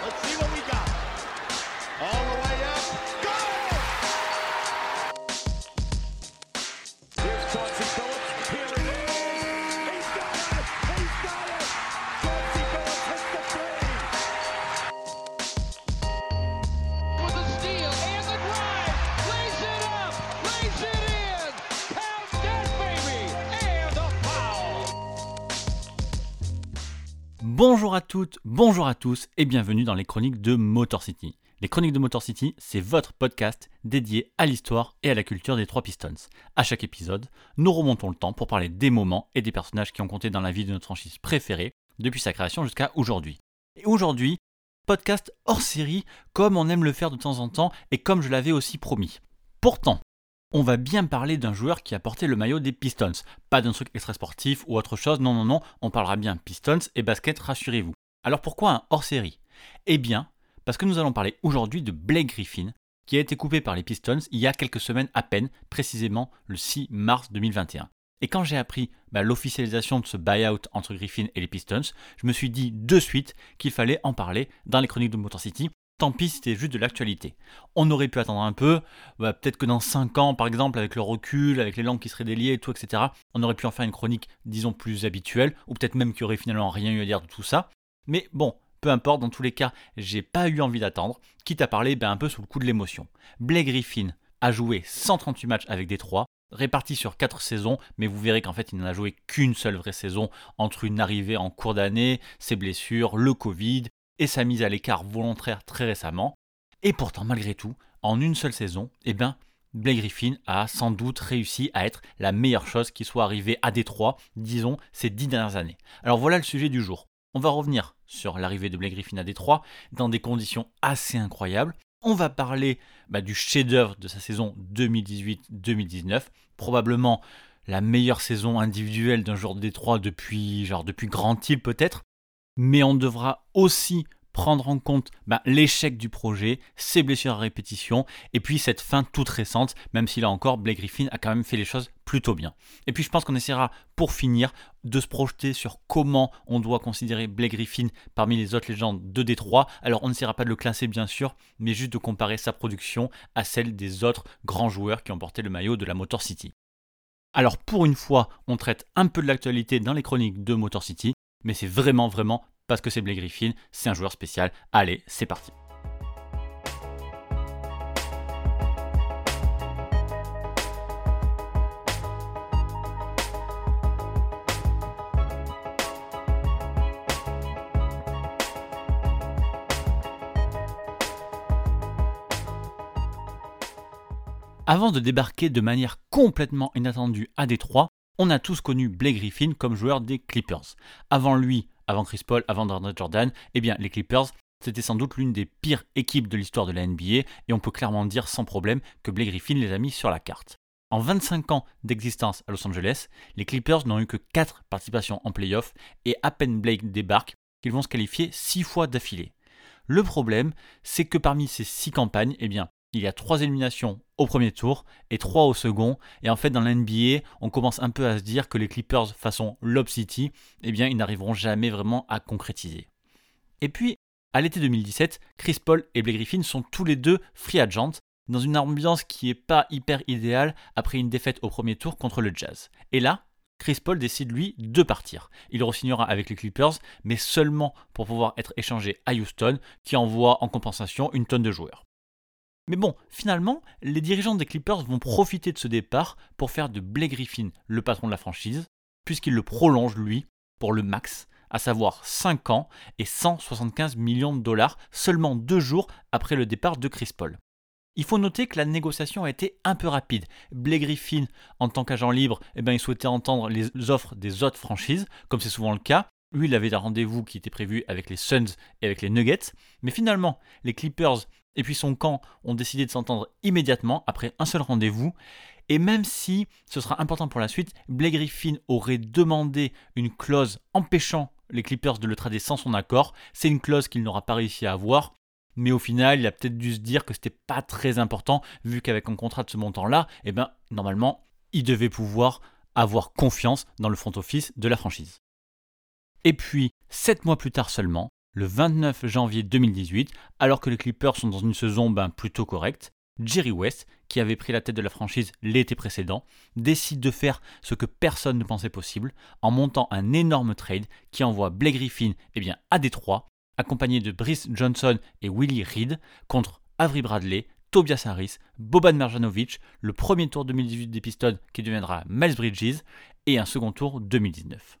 Let's see what toutes, bonjour à tous et bienvenue dans les chroniques de Motor City. Les chroniques de Motor City, c'est votre podcast dédié à l'histoire et à la culture des trois Pistons. À chaque épisode, nous remontons le temps pour parler des moments et des personnages qui ont compté dans la vie de notre franchise préférée depuis sa création jusqu'à aujourd'hui. Et aujourd'hui, podcast hors série comme on aime le faire de temps en temps et comme je l'avais aussi promis. Pourtant, on va bien parler d'un joueur qui a porté le maillot des Pistons. Pas d'un truc extra sportif ou autre chose, non, non, non, on parlera bien Pistons et basket, rassurez-vous. Alors pourquoi un hors-série? Eh bien, parce que nous allons parler aujourd'hui de Blake Griffin, qui a été coupé par les Pistons il y a quelques semaines à peine, précisément le 6 mars 2021. Et quand j'ai appris bah, l'officialisation de ce buyout entre Griffin et les Pistons, je me suis dit de suite qu'il fallait en parler dans les chroniques de Motor City. Tant pis, c'était juste de l'actualité. On aurait pu attendre un peu, bah, peut-être que dans 5 ans, par exemple, avec le recul, avec les langues qui seraient déliées et tout, etc., on aurait pu en faire une chronique, disons, plus habituelle, ou peut-être même qu'il n'y aurait finalement rien eu à dire de tout ça. Mais bon, peu importe, dans tous les cas, j'ai pas eu envie d'attendre, quitte à parler ben, un peu sous le coup de l'émotion. Blake Griffin a joué 138 matchs avec Détroit, répartis sur 4 saisons, mais vous verrez qu'en fait il n'en a joué qu'une seule vraie saison entre une arrivée en cours d'année, ses blessures, le Covid et sa mise à l'écart volontaire très récemment. Et pourtant, malgré tout, en une seule saison, eh ben, Blake Griffin a sans doute réussi à être la meilleure chose qui soit arrivée à Détroit, disons, ces dix dernières années. Alors voilà le sujet du jour. On va revenir sur l'arrivée de Blake Griffin à Détroit dans des conditions assez incroyables. On va parler bah, du chef-d'œuvre de sa saison 2018-2019, probablement la meilleure saison individuelle d'un joueur de Détroit depuis, genre depuis Grand Île peut-être. Mais on devra aussi prendre en compte bah, l'échec du projet, ses blessures à répétition, et puis cette fin toute récente, même si là encore, Blake Griffin a quand même fait les choses plutôt bien. Et puis je pense qu'on essaiera, pour finir, de se projeter sur comment on doit considérer Blake Griffin parmi les autres légendes de Détroit. Alors on n'essaiera pas de le classer bien sûr, mais juste de comparer sa production à celle des autres grands joueurs qui ont porté le maillot de la Motor City. Alors pour une fois, on traite un peu de l'actualité dans les chroniques de Motor City, mais c'est vraiment vraiment parce que c'est Blake Griffin, c'est un joueur spécial. Allez, c'est parti. Avant de débarquer de manière complètement inattendue à Détroit, on a tous connu Blake Griffin comme joueur des Clippers. Avant lui, avant Chris Paul, avant Andre Jordan, eh bien les Clippers, c'était sans doute l'une des pires équipes de l'histoire de la NBA et on peut clairement dire sans problème que Blake Griffin les a mis sur la carte. En 25 ans d'existence à Los Angeles, les Clippers n'ont eu que 4 participations en playoff et à peine Blake débarque qu'ils vont se qualifier 6 fois d'affilée. Le problème, c'est que parmi ces 6 campagnes, eh bien, il y a 3 éliminations au premier tour et 3 au second. Et en fait, dans l'NBA, on commence un peu à se dire que les Clippers façon Lob City, eh bien, ils n'arriveront jamais vraiment à concrétiser. Et puis, à l'été 2017, Chris Paul et Blake Griffin sont tous les deux free agents dans une ambiance qui n'est pas hyper idéale après une défaite au premier tour contre le Jazz. Et là, Chris Paul décide lui de partir. Il re-signera avec les Clippers, mais seulement pour pouvoir être échangé à Houston, qui envoie en compensation une tonne de joueurs. Mais bon, finalement, les dirigeants des Clippers vont profiter de ce départ pour faire de Blake Griffin le patron de la franchise, puisqu'il le prolonge lui pour le max, à savoir 5 ans et 175 millions de dollars seulement deux jours après le départ de Chris Paul. Il faut noter que la négociation a été un peu rapide. Blake Griffin, en tant qu'agent libre, eh ben, il souhaitait entendre les offres des autres franchises, comme c'est souvent le cas. Lui, il avait un rendez-vous qui était prévu avec les Suns et avec les Nuggets. Mais finalement, les Clippers et puis son camp ont décidé de s'entendre immédiatement après un seul rendez-vous. Et même si ce sera important pour la suite, Blake Griffin aurait demandé une clause empêchant les Clippers de le trader sans son accord. C'est une clause qu'il n'aura pas réussi à avoir. Mais au final, il a peut-être dû se dire que c'était pas très important, vu qu'avec un contrat de ce montant-là, eh ben, normalement, il devait pouvoir avoir confiance dans le front office de la franchise. Et puis, sept mois plus tard seulement, Le 29 janvier 2018, alors que les Clippers sont dans une saison ben, plutôt correcte, Jerry West, qui avait pris la tête de la franchise l'été précédent, décide de faire ce que personne ne pensait possible en montant un énorme trade qui envoie Blake Griffin eh bien, à Détroit, accompagné de Brice Johnson et Willie Reed, contre Avery Bradley, Tobias Harris, Boban Marjanovic, le premier tour 2018 des Pistons qui deviendra Miles Bridges et un second tour 2019.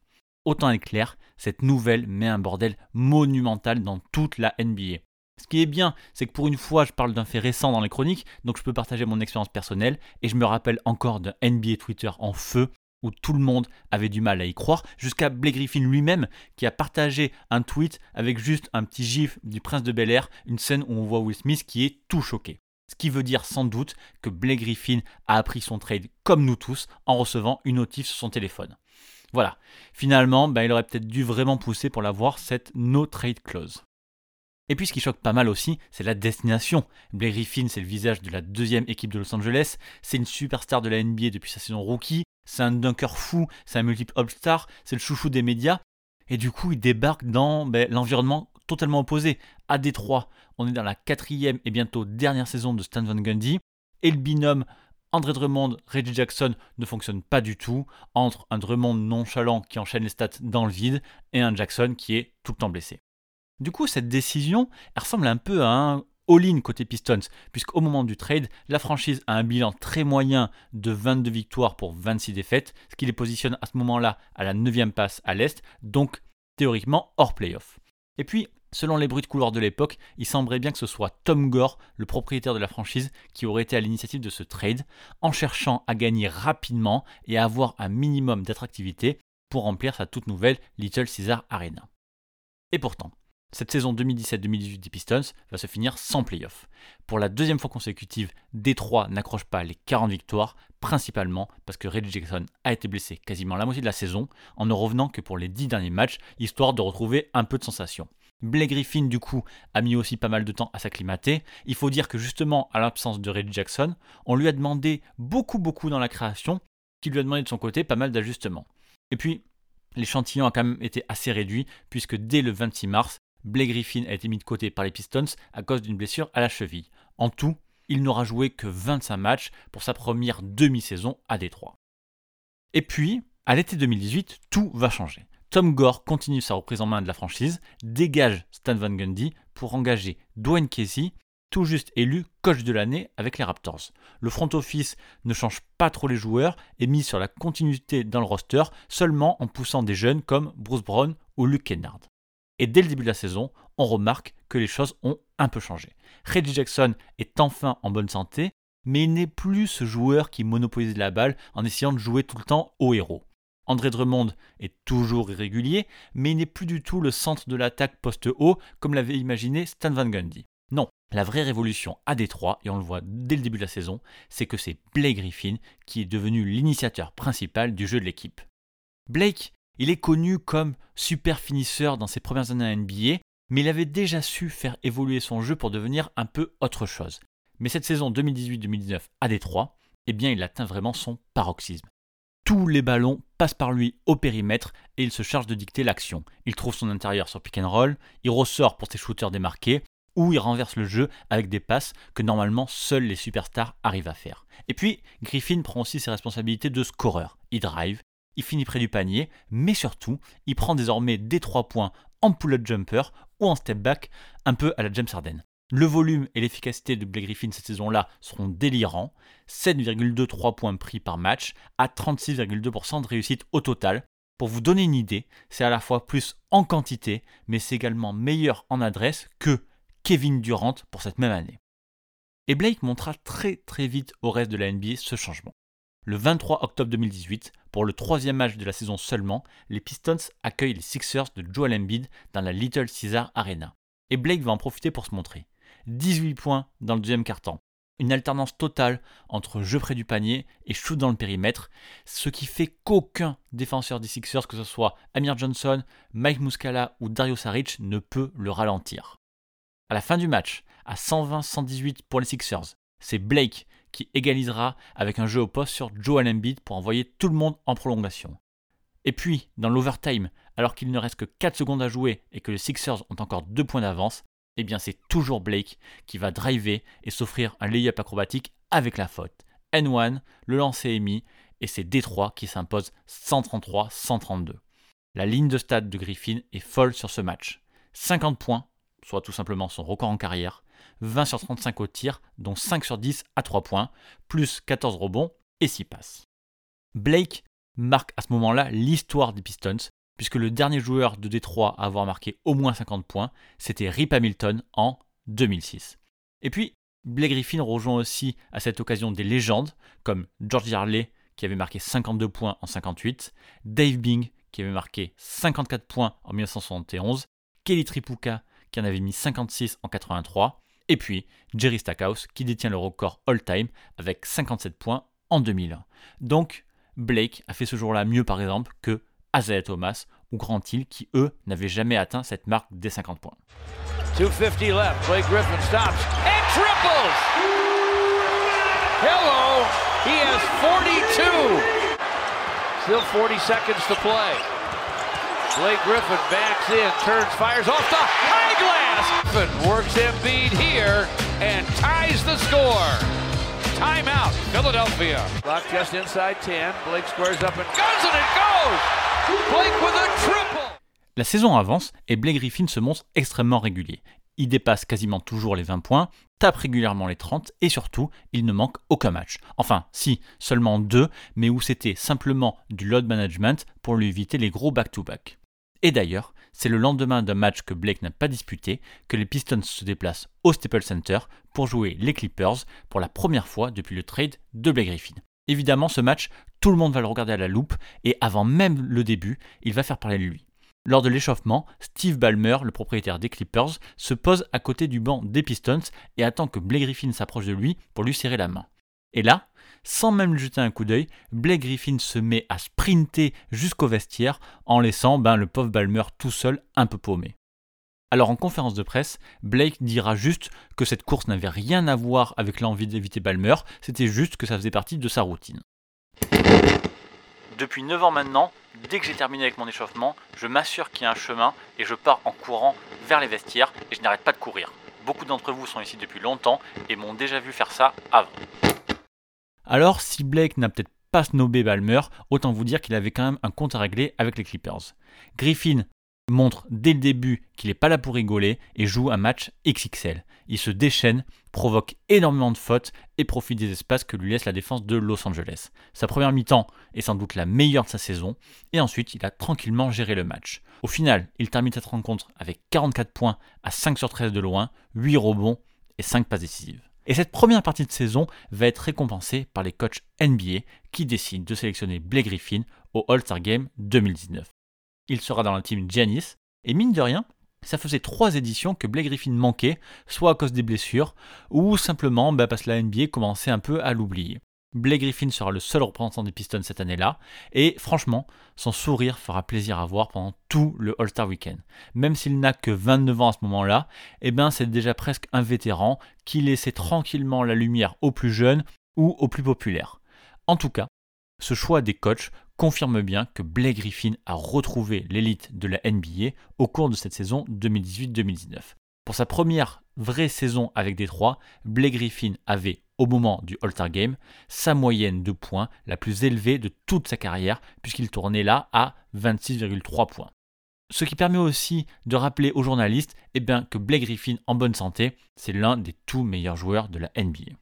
Autant être clair, cette nouvelle met un bordel monumental dans toute la NBA. Ce qui est bien, c'est que pour une fois, je parle d'un fait récent dans les chroniques, donc je peux partager mon expérience personnelle, et je me rappelle encore d'un NBA Twitter en feu, où tout le monde avait du mal à y croire, jusqu'à Blake Griffin lui-même, qui a partagé un tweet avec juste un petit gif du prince de Bel Air, une scène où on voit Will Smith qui est tout choqué. Ce qui veut dire sans doute que Blake Griffin a appris son trade comme nous tous en recevant une notif sur son téléphone. Voilà, finalement, bah, il aurait peut-être dû vraiment pousser pour l'avoir cette no trade clause. Et puis ce qui choque pas mal aussi, c'est la destination. Blake Griffin, c'est le visage de la deuxième équipe de Los Angeles, c'est une superstar de la NBA depuis sa saison rookie, c'est un dunker fou, c'est un multiple All-Star, c'est le chouchou des médias, et du coup il débarque dans ben, l'environnement totalement opposé. À Détroit, on est dans la quatrième et bientôt dernière saison de Stan Van Gundy, et le binôme André Drummond, Reggie Jackson ne fonctionne pas du tout, entre un Drummond nonchalant qui enchaîne les stats dans le vide et un Jackson qui est tout le temps blessé. Du coup, cette décision, elle ressemble un peu à un all-in côté Pistons, puisqu'au moment du trade, la franchise a un bilan très moyen de 22 victoires pour 26 défaites, ce qui les positionne à ce moment-là à la 9 passe à l'Est, donc théoriquement hors playoff. Et puis, selon les bruits de couloir de l'époque, il semblerait bien que ce soit Tom Gore, le propriétaire de la franchise, qui aurait été à l'initiative de ce trade, en cherchant à gagner rapidement et à avoir un minimum d'attractivité pour remplir sa toute nouvelle Little Caesar Arena. Et pourtant, cette saison 2017-2018 des Pistons va se finir sans playoff. Pour la deuxième fois consécutive, Détroit n'accroche pas les 40 victoires, principalement parce que Reggie Jackson a été blessé quasiment la moitié de la saison, en ne revenant que pour les 10 derniers matchs, histoire de retrouver un peu de sensation. Blake Griffin, du coup, a mis aussi pas mal de temps à s'acclimater. Il faut dire que justement, à l'absence de Reggie Jackson, on lui a demandé beaucoup, beaucoup dans la création, qui lui a demandé de son côté pas mal d'ajustements. Et puis, l'échantillon a quand même été assez réduit, puisque dès le 26 mars, Blake Griffin a été mis de côté par les Pistons à cause d'une blessure à la cheville. En tout, il n'aura joué que 25 matchs pour sa première demi-saison à Détroit. Et puis, à l'été 2018, tout va changer. Tom Gore continue sa reprise en main de la franchise, dégage Stan Van Gundy pour engager Dwayne Casey, tout juste élu coach de l'année avec les Raptors. Le front office ne change pas trop les joueurs et mise sur la continuité dans le roster seulement en poussant des jeunes comme Bruce Brown ou Luke Kennard. Et dès le début de la saison, on remarque que les choses ont un peu changé. Reggie Jackson est enfin en bonne santé, mais il n'est plus ce joueur qui monopolise la balle en essayant de jouer tout le temps au héros. André Drummond est toujours irrégulier, mais il n'est plus du tout le centre de l'attaque poste-haut comme l'avait imaginé Stan Van Gundy. Non, la vraie révolution à Détroit, et on le voit dès le début de la saison, c'est que c'est Blake Griffin qui est devenu l'initiateur principal du jeu de l'équipe. Blake il est connu comme super finisseur dans ses premières années à NBA, mais il avait déjà su faire évoluer son jeu pour devenir un peu autre chose. Mais cette saison 2018-2019 à Détroit, eh bien il atteint vraiment son paroxysme. Tous les ballons passent par lui au périmètre et il se charge de dicter l'action. Il trouve son intérieur sur pick il ressort pour ses shooters démarqués, ou il renverse le jeu avec des passes que normalement seuls les superstars arrivent à faire. Et puis, Griffin prend aussi ses responsabilités de scoreur. Il drive, il finit près du panier, mais surtout, il prend désormais des 3 points en pull-up jumper ou en step back, un peu à la James Harden. Le volume et l'efficacité de Blake Griffin cette saison-là seront délirants, 7,23 points pris par match à 36,2% de réussite au total. Pour vous donner une idée, c'est à la fois plus en quantité, mais c'est également meilleur en adresse que Kevin Durant pour cette même année. Et Blake montra très très vite au reste de la NBA ce changement. Le 23 octobre 2018, pour le troisième match de la saison seulement, les Pistons accueillent les Sixers de Joel Embiid dans la Little Caesar Arena. Et Blake va en profiter pour se montrer. 18 points dans le deuxième quart-temps. Une alternance totale entre jeu près du panier et shoot dans le périmètre, ce qui fait qu'aucun défenseur des Sixers, que ce soit Amir Johnson, Mike Muscala ou Dario Saric, ne peut le ralentir. À la fin du match, à 120-118 pour les Sixers, c'est Blake qui égalisera avec un jeu au poste sur Joel Embiid pour envoyer tout le monde en prolongation. Et puis, dans l'overtime, alors qu'il ne reste que 4 secondes à jouer et que les Sixers ont encore 2 points d'avance, eh bien c'est toujours Blake qui va driver et s'offrir un lay-up acrobatique avec la faute. N1, le lancer est mis et c'est Détroit qui s'impose 133-132. La ligne de stade de Griffin est folle sur ce match. 50 points, soit tout simplement son record en carrière, 20 sur 35 au tir, dont 5 sur 10 à 3 points, plus 14 rebonds et 6 passes. Blake marque à ce moment-là l'histoire des Pistons, puisque le dernier joueur de Détroit à avoir marqué au moins 50 points, c'était Rip Hamilton en 2006. Et puis, Blake Griffin rejoint aussi à cette occasion des légendes, comme George Yarley, qui avait marqué 52 points en 58, Dave Bing, qui avait marqué 54 points en 1971, Kelly Tripucka, qui en avait mis 56 en 83, et puis Jerry Stackhouse, qui détient le record all-time avec 57 points en 2001. Donc, Blake a fait ce jour-là mieux par exemple que Isaiah Thomas ou Grant Hill qui eux n'avaient jamais atteint cette marque des 50 points. 250 left. Blake Griffin stops and triples. Hello. He has 42. Still 40 seconds to play. Blake Griffin backs in, turns, fires off the high glass. Griffin works Embiid here and ties the score. Timeout, Philadelphia. Clock just inside 10. Blake squares up and guns and it goes. Blake with a triple. La saison avance et Blake Griffin se montre extrêmement régulier. Il dépasse quasiment toujours les 20 points, tape régulièrement les 30 et surtout, il ne manque aucun match. Enfin, si, seulement deux, mais où c'était simplement du load management pour lui éviter les gros back-to-back. Et d'ailleurs, c'est le lendemain d'un match que Blake n'a pas disputé que les Pistons se déplacent au Staples Center pour jouer les Clippers pour la première fois depuis le trade de Blake Griffin. Évidemment, ce match, tout le monde va le regarder à la loupe et avant même le début, il va faire parler de lui. Lors de l'échauffement, Steve Ballmer, le propriétaire des Clippers, se pose à côté du banc des Pistons et attend que Blake Griffin s'approche de lui pour lui serrer la main. Et là, sans même jeter un coup d'œil, Blake Griffin se met à sprinter jusqu'au vestiaire en laissant ben, le pauvre Ballmer tout seul un peu paumé. Alors en conférence de presse, Blake dira juste que cette course n'avait rien à voir avec l'envie d'éviter Ballmer, c'était juste que ça faisait partie de sa routine. Depuis 9 ans maintenant, dès que j'ai terminé avec mon échauffement, je m'assure qu'il y a un chemin et je pars en courant vers les vestiaires et je n'arrête pas de courir. Beaucoup d'entre vous sont ici depuis longtemps et m'ont déjà vu faire ça avant. Alors, si Blake n'a peut-être pas snobé Balmer, autant vous dire qu'il avait quand même un compte à régler avec les Clippers. Griffin montre dès le début qu'il n'est pas là pour rigoler et joue un match XXL. Il se déchaîne, provoque énormément de fautes et profite des espaces que lui laisse la défense de Los Angeles. Sa première mi-temps est sans doute la meilleure de sa saison et ensuite il a tranquillement géré le match. Au final, il termine cette rencontre avec 44 points à 5 sur 13 de loin, 8 rebonds et 5 passes décisives. Et cette première partie de saison va être récompensée par les coachs NBA qui décident de sélectionner Blake Griffin au All-Star Game 2019 il sera dans la team Giannis. Et mine de rien, ça faisait trois éditions que Blake Griffin manquait, soit à cause des blessures, ou simplement bah, parce que la NBA commençait un peu à l'oublier. Blake Griffin sera le seul représentant des Pistons cette année-là, et franchement, son sourire fera plaisir à voir pendant tout le All-Star Weekend. Même s'il n'a que 29 ans à ce moment-là, eh ben c'est déjà presque un vétéran qui laissait tranquillement la lumière aux plus jeunes ou aux plus populaires. En tout cas, ce choix des coachs confirme bien que Blake Griffin a retrouvé l'élite de la NBA au cours de cette saison 2018-2019. Pour sa première vraie saison avec Détroit, Blake Griffin avait, au moment du All-Star Game, sa moyenne de points la plus élevée de toute sa carrière, puisqu'il tournait là à 26,3 points. Ce qui permet aussi de rappeler aux journalistes eh bien, que Blake Griffin en bonne santé, c'est l'un des tout meilleurs joueurs de la NBA.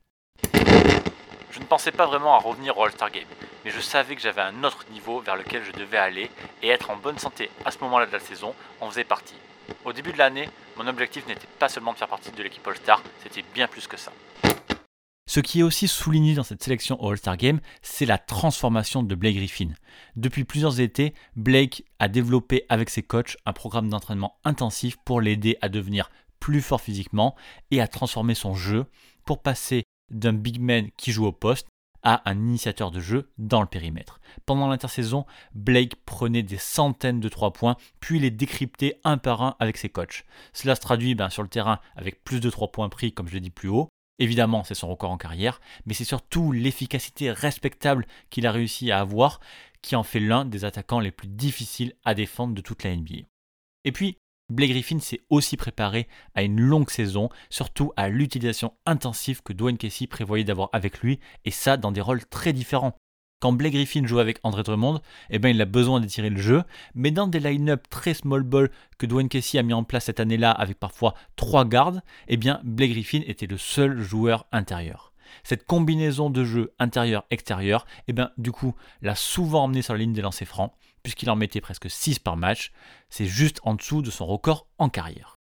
Je ne pensais pas vraiment à revenir au All-Star Game, mais je savais que j'avais un autre niveau vers lequel je devais aller et être en bonne santé à ce moment-là de la saison en faisait partie. Au début de l'année, mon objectif n'était pas seulement de faire partie de l'équipe All-Star, c'était bien plus que ça. Ce qui est aussi souligné dans cette sélection au All-Star Game, c'est la transformation de Blake Griffin. Depuis plusieurs étés, Blake a développé avec ses coachs un programme d'entraînement intensif pour l'aider à devenir plus fort physiquement et à transformer son jeu pour passer d'un big man qui joue au poste un initiateur de jeu dans le périmètre. Pendant l'intersaison, Blake prenait des centaines de 3 points, puis les décryptait un par un avec ses coachs. Cela se traduit ben, sur le terrain avec plus de 3 points pris, comme je l'ai dit plus haut. Évidemment, c'est son record en carrière, mais c'est surtout l'efficacité respectable qu'il a réussi à avoir qui en fait l'un des attaquants les plus difficiles à défendre de toute la NBA. Et puis, Blake Griffin s'est aussi préparé à une longue saison, surtout à l'utilisation intensive que Dwayne Casey prévoyait d'avoir avec lui, et ça dans des rôles très différents. Quand Blake Griffin joue avec André Drummond, eh ben, il a besoin d'étirer le jeu, mais dans des line-up très small ball que Dwayne Casey a mis en place cette année-là avec parfois trois gardes, eh bien, Blake Griffin était le seul joueur intérieur. Cette combinaison de jeu intérieur-extérieur, eh ben, du coup, l'a souvent emmené sur la ligne des lancers francs, puisqu'il en mettait presque 6 par match, c'est juste en dessous de son record en carrière.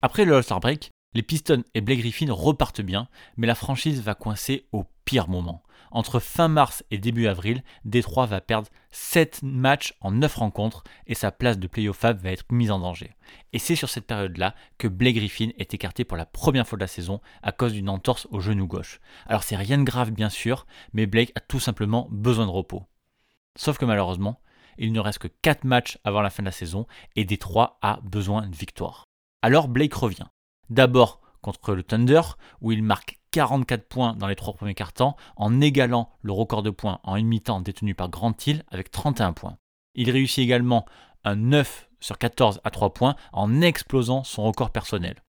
Après le All-Star Break, les Pistons et Blake Griffin repartent bien, mais la franchise va coincer au pire moment. Entre fin mars et début avril, Détroit va perdre 7 matchs en 9 rencontres et sa place de playoff va être mise en danger. Et c'est sur cette période-là que Blake Griffin est écarté pour la première fois de la saison à cause d'une entorse au genou gauche. Alors c'est rien de grave bien sûr, mais Blake a tout simplement besoin de repos. Sauf que malheureusement, il ne reste que 4 matchs avant la fin de la saison et Détroit a besoin de victoire. Alors Blake revient. D'abord contre le Thunder, où il marque 44 points dans les trois premiers quarts-temps, en égalant le record de points en une mi-temps détenu par Grant Hill avec 31 points. Il réussit également un 9 sur 14 à 3 points en explosant son record personnel.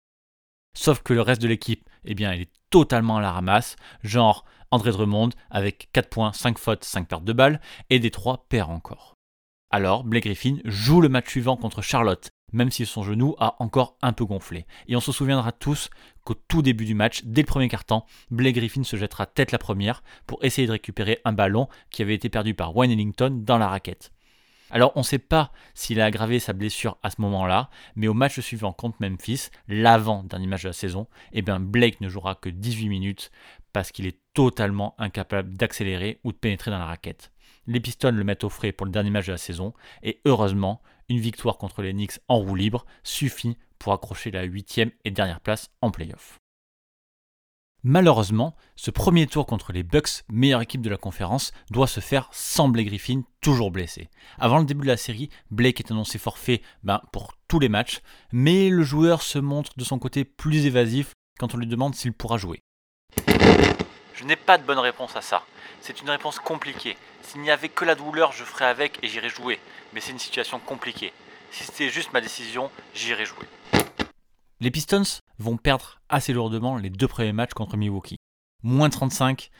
Sauf que le reste de l'équipe, eh bien, il est totalement à la ramasse, genre André Drummond avec 4 points, 5 fautes, 5 pertes de balles, et 3 perd encore. Alors, Blake Griffin joue le match suivant contre Charlotte, même si son genou a encore un peu gonflé. Et on se souviendra tous qu'au tout début du match, dès le premier quart-temps, Blake Griffin se jettera tête la première pour essayer de récupérer un ballon qui avait été perdu par Wayne Ellington dans la raquette. Alors on ne sait pas s'il a aggravé sa blessure à ce moment-là, mais au match suivant contre Memphis, l'avant-dernier match de la saison, eh bien Blake ne jouera que 18 minutes parce qu'il est totalement incapable d'accélérer ou de pénétrer dans la raquette. Les Pistons le mettent au frais pour le dernier match de la saison, et heureusement, une victoire contre les Knicks en roue libre suffit pour accrocher la huitième et dernière place en playoff. Malheureusement, ce premier tour contre les Bucks, meilleure équipe de la conférence, doit se faire sans Blake Griffin, toujours blessé. Avant le début de la série, Blake est annoncé forfait ben, pour tous les matchs, mais le joueur se montre de son côté plus évasif quand on lui demande s'il pourra jouer. Je n'ai pas de bonne réponse à ça. C'est une réponse compliquée. S'il n'y avait que la douleur, je ferais avec et j'irais jouer. Mais c'est une situation compliquée. Si c'était juste ma décision, j'irais jouer. Les Pistons vont perdre assez lourdement les deux premiers matchs contre Milwaukee. Moins 35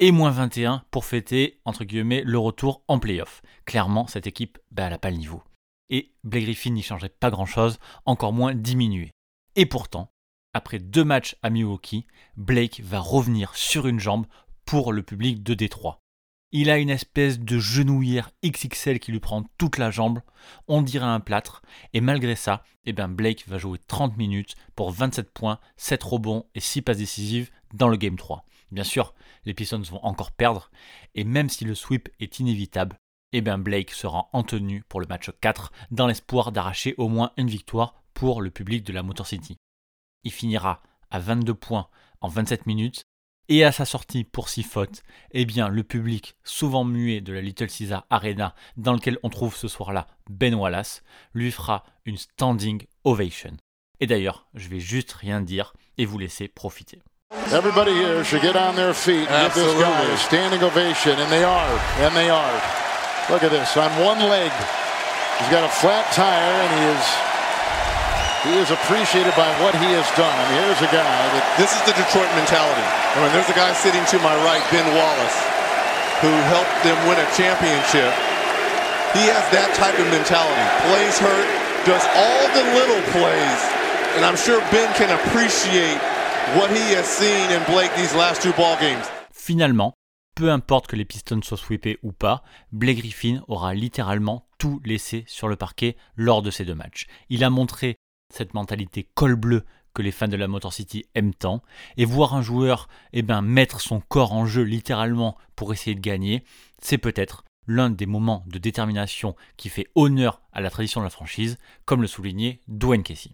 et moins 21 pour fêter, entre guillemets, le retour en playoff. Clairement, cette équipe, bah, elle n'a pas le niveau. Et Blake Griffin n'y changeait pas grand-chose, encore moins diminué. Et pourtant, après deux matchs à Milwaukee, Blake va revenir sur une jambe pour le public de Détroit. Il a une espèce de genouillère XXL qui lui prend toute la jambe, on dirait un plâtre, et malgré ça, eh ben Blake va jouer 30 minutes pour 27 points, 7 rebonds et 6 passes décisives dans le Game 3. Bien sûr, les Pistons vont encore perdre, et même si le sweep est inévitable, eh ben Blake sera en tenue pour le match 4 dans l'espoir d'arracher au moins une victoire pour le public de la Motor City. Il finira à 22 points en 27 minutes et à sa sortie pour 6 fautes, eh bien le public, souvent muet de la Little Caesar Arena, dans lequel on trouve ce soir-là Ben Wallace, lui fera une standing ovation. Et d'ailleurs, je vais juste rien dire et vous laisser profiter. Everybody here should get on their feet and give this guy a standing ovation, and they are, and they are. Look at this, on one leg, he's got a flat tire, and he is he is appreciated by what he has done. I mean, here's a guy that This is the Detroit mentality. I mean, there's a guy sitting to my right, Ben Wallace, who helped them win a championship. He has that type of mentality. Plays hurt, does all the little plays, and I'm sure Ben can appreciate what he has seen in Blake these last two ball games. Finalement, peu importe que les Pistons soient sweepés ou pas, Blake Griffin aura littéralement tout laissé sur le parquet lors de ces deux matchs. Il a montré cette mentalité col bleu que les fans de la Motor City aiment tant, et voir un joueur eh ben, mettre son corps en jeu littéralement pour essayer de gagner, c'est peut-être l'un des moments de détermination qui fait honneur à la tradition de la franchise, comme le soulignait Dwayne Casey.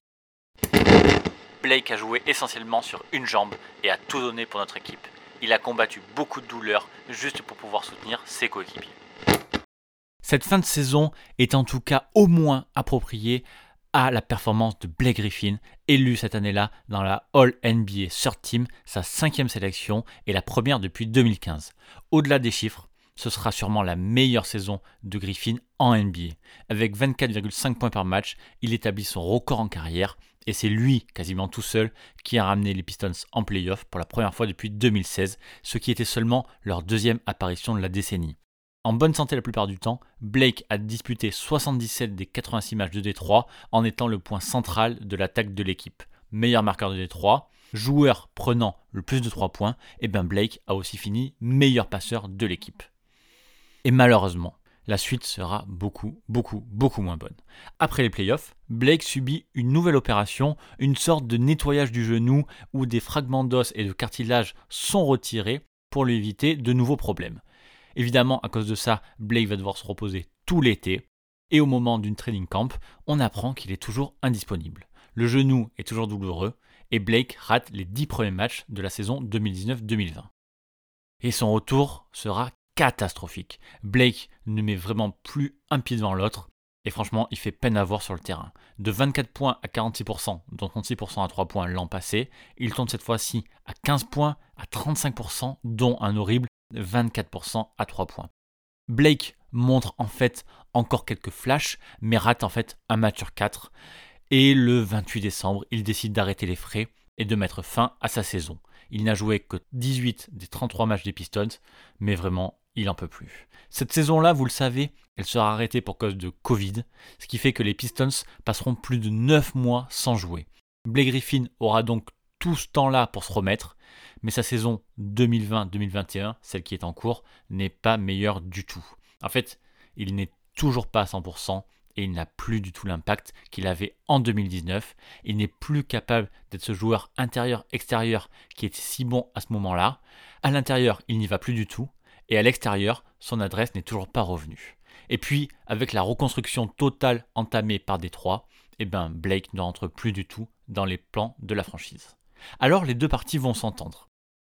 Blake a joué essentiellement sur une jambe et a tout donné pour notre équipe. Il a combattu beaucoup de douleurs juste pour pouvoir soutenir ses coéquipiers. Cette fin de saison est en tout cas au moins appropriée à la performance de Blake Griffin, élu cette année-là dans la All NBA Third Team, sa cinquième sélection et la première depuis 2015. Au-delà des chiffres, ce sera sûrement la meilleure saison de Griffin en NBA. Avec 24,5 points par match, il établit son record en carrière et c'est lui, quasiment tout seul, qui a ramené les Pistons en playoff pour la première fois depuis 2016, ce qui était seulement leur deuxième apparition de la décennie. En bonne santé la plupart du temps, Blake a disputé 77 des 86 matchs de Détroit en étant le point central de l'attaque de l'équipe. Meilleur marqueur de Détroit, joueur prenant le plus de 3 points, et bien Blake a aussi fini meilleur passeur de l'équipe. Et malheureusement, la suite sera beaucoup, beaucoup, beaucoup moins bonne. Après les playoffs, Blake subit une nouvelle opération, une sorte de nettoyage du genou où des fragments d'os et de cartilage sont retirés pour lui éviter de nouveaux problèmes. Évidemment, à cause de ça, Blake va devoir se reposer tout l'été. Et au moment d'une training camp, on apprend qu'il est toujours indisponible. Le genou est toujours douloureux et Blake rate les 10 premiers matchs de la saison 2019-2020. Et son retour sera catastrophique. Blake ne met vraiment plus un pied devant l'autre et franchement, il fait peine à voir sur le terrain. De 24 points à 46%, dont 36% à 3 points l'an passé, il tombe cette fois-ci à 15 points à 35%, dont un horrible 24% à 3 points. Blake montre en fait encore quelques flashs, mais rate en fait un match sur 4. Et le 28 décembre, il décide d'arrêter les frais et de mettre fin à sa saison. Il n'a joué que 18 des 33 matchs des Pistons, mais vraiment, il en peut plus. Cette saison-là, vous le savez, elle sera arrêtée pour cause de Covid, ce qui fait que les Pistons passeront plus de 9 mois sans jouer. Blake Griffin aura donc tout ce temps-là pour se remettre, mais sa saison 2020-2021, celle qui est en cours, n'est pas meilleure du tout. En fait, il n'est toujours pas à 100% et il n'a plus du tout l'impact qu'il avait en 2019. Il n'est plus capable d'être ce joueur intérieur-extérieur qui était si bon à ce moment-là. À l'intérieur, il n'y va plus du tout et à l'extérieur, son adresse n'est toujours pas revenue. Et puis, avec la reconstruction totale entamée par Détroit, eh ben Blake ne rentre plus du tout dans les plans de la franchise. Alors les deux parties vont s'entendre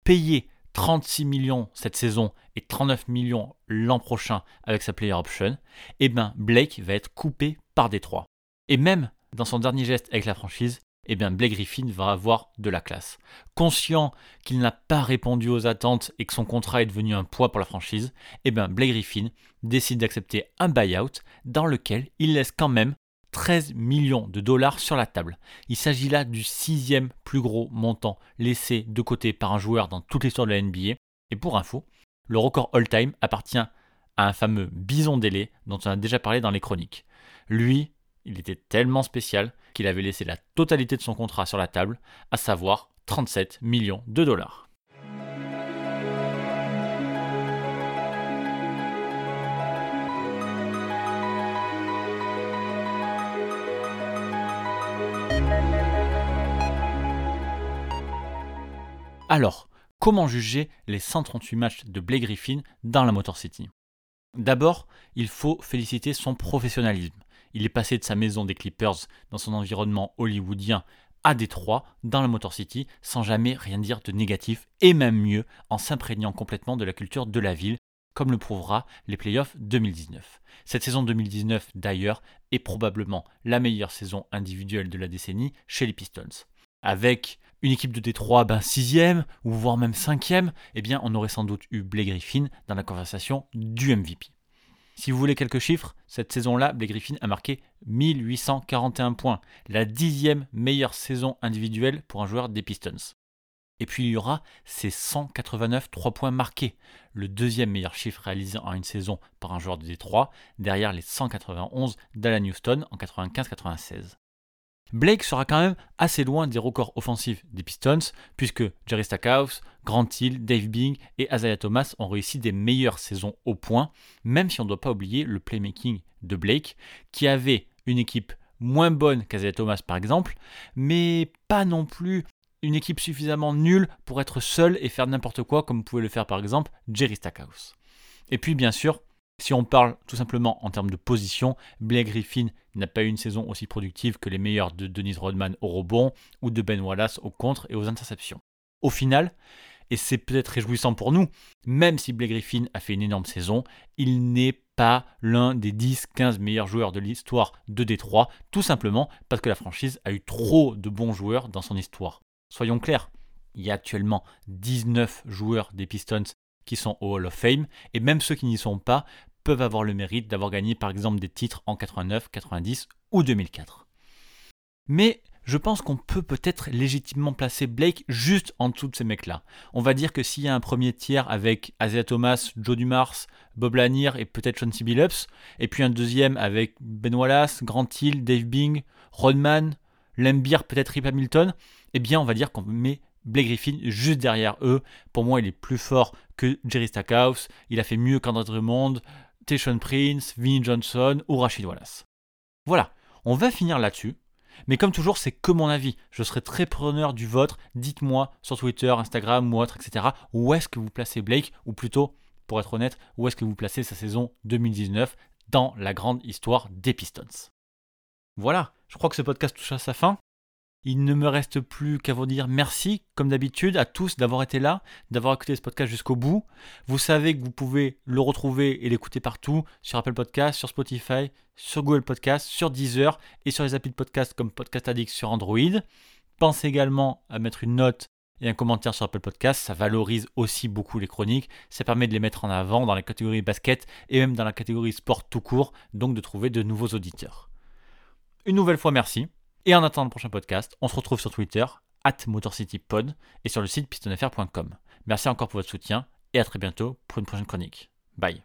payer 36 millions cette saison et 39 millions l'an prochain avec sa player option, eh bien Blake va être coupé par Détroit. Et même dans son dernier geste avec la franchise, eh bien Blake Griffin va avoir de la classe. Conscient qu'il n'a pas répondu aux attentes et que son contrat est devenu un poids pour la franchise, eh bien Blake Griffin décide d'accepter un buyout dans lequel il laisse quand même 13 millions de dollars sur la table. Il s'agit là du sixième plus gros montant laissé de côté par un joueur dans toute l'histoire de la NBA. Et pour info, le record all-time appartient à un fameux Bison Délai dont on a déjà parlé dans les chroniques. Lui, il était tellement spécial qu'il avait laissé la totalité de son contrat sur la table, à savoir 37 millions de dollars. Alors, comment juger les 138 matchs de Blake Griffin dans la Motor City? D'abord, il faut féliciter son professionnalisme. Il est passé de sa maison des Clippers dans son environnement hollywoodien à Détroit, dans la Motor City, sans jamais rien dire de négatif, et même mieux, en s'imprégnant complètement de la culture de la ville, comme le prouvera les playoffs 2019. Cette saison 2019, d'ailleurs, est probablement la meilleure saison individuelle de la décennie chez les Pistons. Avec une équipe de Détroit, ben sixième, ou voire même cinquième, eh bien on aurait sans doute eu Blake Griffin dans la conversation du MVP. Si vous voulez quelques chiffres, cette saison-là, Blake Griffin a marqué 1841 points, la dixième meilleure saison individuelle pour un joueur des Pistons. Et puis il y aura ces 189 3 points marqués, le deuxième meilleur chiffre réalisé en une saison par un joueur de Détroit, derrière les 191 d'Alan Houston en 95-96. Blake sera quand même assez loin des records offensifs des Pistons, puisque Jerry Stackhouse, Grant Hill, Dave Bing et Isaiah Thomas ont réussi des meilleures saisons au point, même si on ne doit pas oublier le playmaking de Blake, qui avait une équipe moins bonne qu'Isaiah Thomas par exemple, mais pas non plus une équipe suffisamment nulle pour être seul et faire n'importe quoi comme pouvait le faire par exemple Jerry Stackhouse. Et puis bien sûr, si on parle tout simplement en termes de position, Blake Griffin n'a pas eu une saison aussi productive que les meilleurs de Denise Rodman au rebond ou de Ben Wallace au contre et aux interceptions. Au final, et c'est peut-être réjouissant pour nous, même si Blake Griffin a fait une énorme saison, il n'est pas l'un des 10-15 meilleurs joueurs de l'histoire de Détroit, tout simplement parce que la franchise a eu trop de bons joueurs dans son histoire. Soyons clairs, il y a actuellement 19 joueurs des Pistons qui sont au Hall of Fame, et même ceux qui n'y sont pas peuvent avoir le mérite d'avoir gagné par exemple des titres en 89, 90 ou 2004. Mais je pense qu'on peut peut-être légitimement placer Blake juste en dessous de ces mecs-là. On va dire que s'il y a un premier tiers avec Isaiah Thomas, Joe Dumars, Bob Lanier et peut-être Sean Billups, et puis un deuxième avec Ben Wallace, Grant Hill, Dave Bing, Rodman, Lembeer, peut-être Rip Hamilton, eh bien on va dire qu'on met Blake Griffin juste derrière eux. Pour moi, il est plus fort que Jerry Stackhouse, il a fait mieux qu'André Drummond, Tayshon Prince, Vinnie Johnson ou Rashid Wallace. Voilà, on va finir là-dessus. Mais comme toujours, c'est que mon avis. Je serai très preneur du vôtre. Dites-moi sur Twitter, Instagram ou autre, etc. Où est-ce que vous placez Blake Ou plutôt, pour être honnête, où est-ce que vous placez sa saison 2019 dans la grande histoire des Pistons Voilà, je crois que ce podcast touche à sa fin. Il ne me reste plus qu'à vous dire merci, comme d'habitude, à tous d'avoir été là, d'avoir écouté ce podcast jusqu'au bout. Vous savez que vous pouvez le retrouver et l'écouter partout, sur Apple Podcast, sur Spotify, sur Google Podcast, sur Deezer et sur les applis de podcast comme Podcast Addict sur Android. Pensez également à mettre une note et un commentaire sur Apple Podcast, ça valorise aussi beaucoup les chroniques, ça permet de les mettre en avant dans la catégorie basket et même dans la catégorie sport tout court, donc de trouver de nouveaux auditeurs. Une nouvelle fois, merci. Et en attendant le prochain podcast, on se retrouve sur Twitter, at MotorCityPod, et sur le site pistonfr.com. Merci encore pour votre soutien, et à très bientôt pour une prochaine chronique. Bye.